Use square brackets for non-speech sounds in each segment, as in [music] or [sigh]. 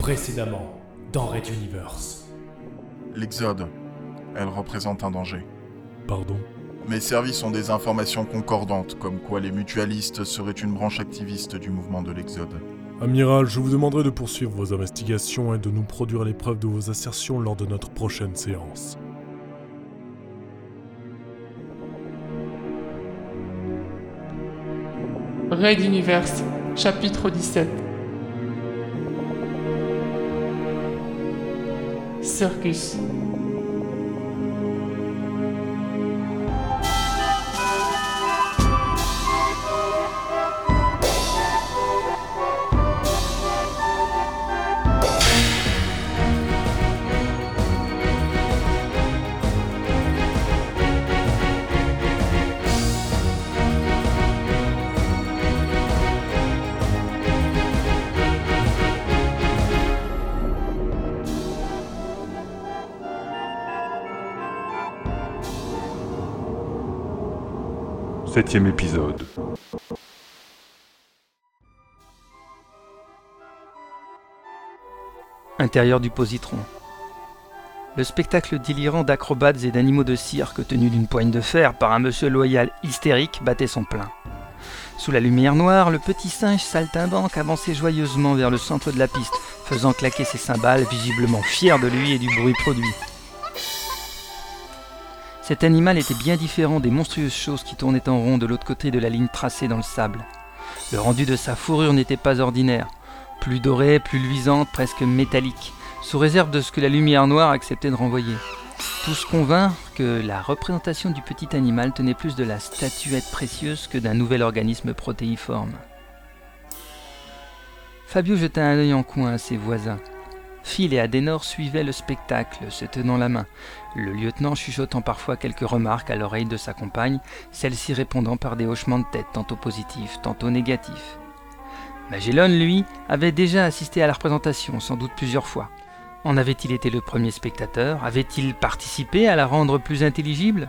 Précédemment, dans Red Universe. L'Exode. Elle représente un danger. Pardon? Mes services ont des informations concordantes, comme quoi les mutualistes seraient une branche activiste du mouvement de l'Exode. Amiral, je vous demanderai de poursuivre vos investigations et de nous produire les preuves de vos assertions lors de notre prochaine séance. Raid Universe, chapitre 17. Circus. Septième épisode. Intérieur du positron. Le spectacle délirant d'acrobates et d'animaux de cirque tenus d'une poigne de fer par un monsieur loyal hystérique battait son plein. Sous la lumière noire, le petit singe saltimbanque avançait joyeusement vers le centre de la piste, faisant claquer ses cymbales, visiblement fier de lui et du bruit produit. Cet animal était bien différent des monstrueuses choses qui tournaient en rond de l'autre côté de la ligne tracée dans le sable. Le rendu de sa fourrure n'était pas ordinaire, plus doré, plus luisante, presque métallique, sous réserve de ce que la lumière noire acceptait de renvoyer. Tous convinrent que la représentation du petit animal tenait plus de la statuette précieuse que d'un nouvel organisme protéiforme. Fabio jeta un œil en coin à ses voisins. Phil et Adenor suivaient le spectacle, se tenant la main, le lieutenant chuchotant parfois quelques remarques à l'oreille de sa compagne, celle-ci répondant par des hochements de tête tantôt positifs, tantôt négatifs. Magellan, lui, avait déjà assisté à la représentation, sans doute plusieurs fois. En avait-il été le premier spectateur? Avait-il participé à la rendre plus intelligible?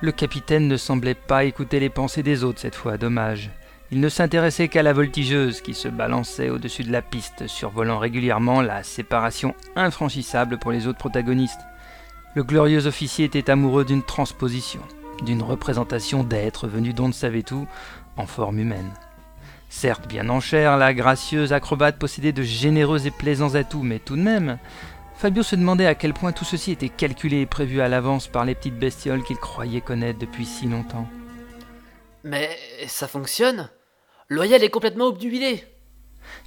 Le capitaine ne semblait pas écouter les pensées des autres cette fois, dommage. Il ne s'intéressait qu'à la voltigeuse qui se balançait au-dessus de la piste, survolant régulièrement la séparation infranchissable pour les autres protagonistes. Le glorieux officier était amoureux d'une transposition, d'une représentation d'êtres venus d'on ne savait où, en forme humaine. Certes bien en chair, la gracieuse acrobate possédait de généreux et plaisants atouts, mais tout de même, Fabio se demandait à quel point tout ceci était calculé et prévu à l'avance par les petites bestioles qu'il croyait connaître depuis si longtemps. Mais ça fonctionne Loyal est complètement obnubilé.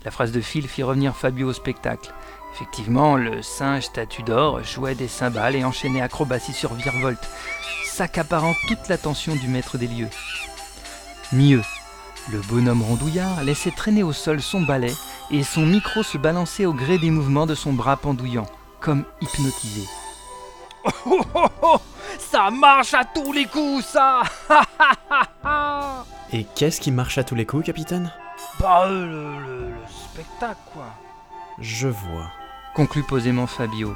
La phrase de Phil fit revenir Fabio au spectacle. Effectivement, le singe statue d'or jouait des cymbales et enchaînait acrobatie sur virevolte, s'accaparant toute l'attention du maître des lieux. Mieux, le bonhomme rondouillard laissait traîner au sol son balai et son micro se balançait au gré des mouvements de son bras pendouillant, comme hypnotisé. Oh, oh, oh, oh ça marche à tous les coups, ça [laughs] Et qu'est-ce qui marche à tous les coups, capitaine? Bah, euh, le, le, le spectacle, quoi. Je vois. Conclut posément Fabio.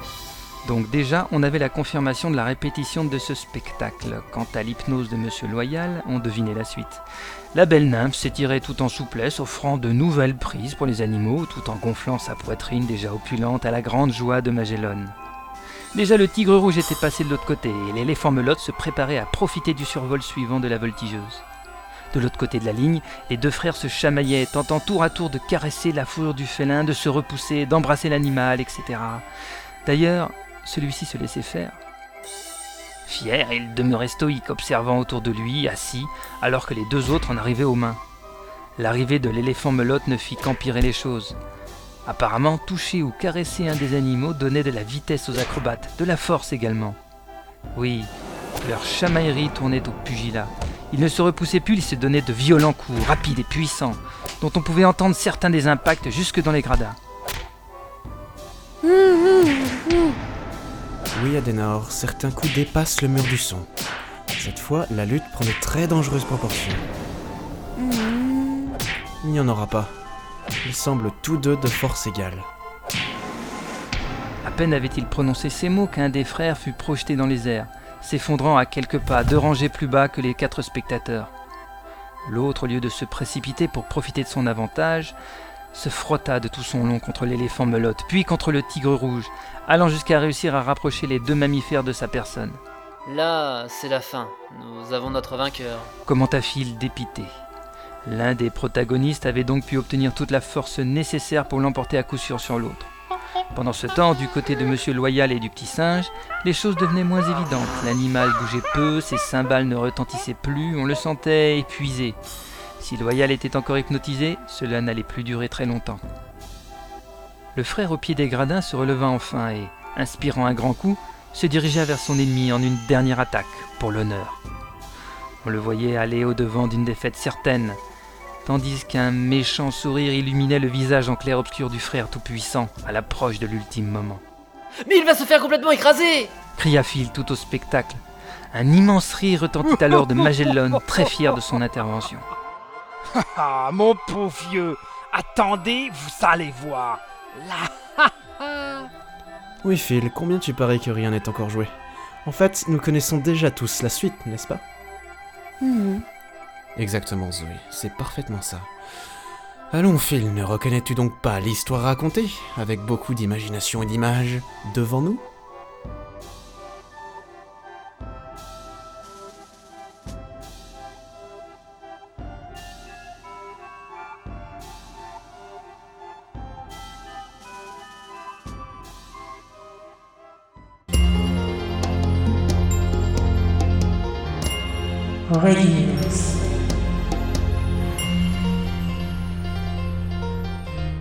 Donc déjà, on avait la confirmation de la répétition de ce spectacle. Quant à l'hypnose de Monsieur Loyal, on devinait la suite. La belle nymphe s'étirait tout en souplesse, offrant de nouvelles prises pour les animaux, tout en gonflant sa poitrine déjà opulente à la grande joie de Magellan. Déjà le tigre rouge était passé de l'autre côté, et l'éléphant melotte se préparait à profiter du survol suivant de la voltigeuse. De l'autre côté de la ligne, les deux frères se chamaillaient, tentant tour à tour de caresser la fourrure du félin, de se repousser, d'embrasser l'animal, etc. D'ailleurs, celui-ci se laissait faire. Fier, il demeurait stoïque, observant autour de lui, assis, alors que les deux autres en arrivaient aux mains. L'arrivée de l'éléphant melotte ne fit qu'empirer les choses. Apparemment, toucher ou caresser un des animaux donnait de la vitesse aux acrobates, de la force également. Oui, leur chamaillerie tournait au pugilat. Ils ne se repoussaient plus, ils se donnaient de violents coups, rapides et puissants, dont on pouvait entendre certains des impacts jusque dans les gradins. Oui, Adenor, certains coups dépassent le mur du son. Cette fois, la lutte prend de très dangereuses proportions. Il n'y en aura pas. Ils semblent tous deux de force égale. À peine avait-il prononcé ces mots qu'un des frères fut projeté dans les airs, s'effondrant à quelques pas, deux rangées plus bas que les quatre spectateurs. L'autre, au lieu de se précipiter pour profiter de son avantage, se frotta de tout son long contre l'éléphant melotte, puis contre le tigre rouge, allant jusqu'à réussir à rapprocher les deux mammifères de sa personne. Là, c'est la fin. Nous avons notre vainqueur. Commenta-t-il dépité. L'un des protagonistes avait donc pu obtenir toute la force nécessaire pour l'emporter à coup sûr sur l'autre. Pendant ce temps, du côté de Monsieur Loyal et du petit singe, les choses devenaient moins évidentes. L'animal bougeait peu, ses cymbales ne retentissaient plus, on le sentait épuisé. Si Loyal était encore hypnotisé, cela n'allait plus durer très longtemps. Le frère au pied des gradins se releva enfin et, inspirant un grand coup, se dirigea vers son ennemi en une dernière attaque, pour l'honneur. On le voyait aller au-devant d'une défaite certaine, tandis qu'un méchant sourire illuminait le visage en clair-obscur du frère tout-puissant à l'approche de l'ultime moment. Mais il va se faire complètement écraser cria Phil tout au spectacle. Un immense rire retentit alors de Magellan, très fier de son intervention. Ah, mon pauvre vieux, attendez, vous allez voir. Là, Oui, Phil, combien tu parais que rien n'est encore joué? En fait, nous connaissons déjà tous la suite, n'est-ce pas? Mhm. Exactement, Zoé, c'est parfaitement ça. Allons, Phil, ne reconnais-tu donc pas l'histoire racontée, avec beaucoup d'imagination et d'images, devant nous? Red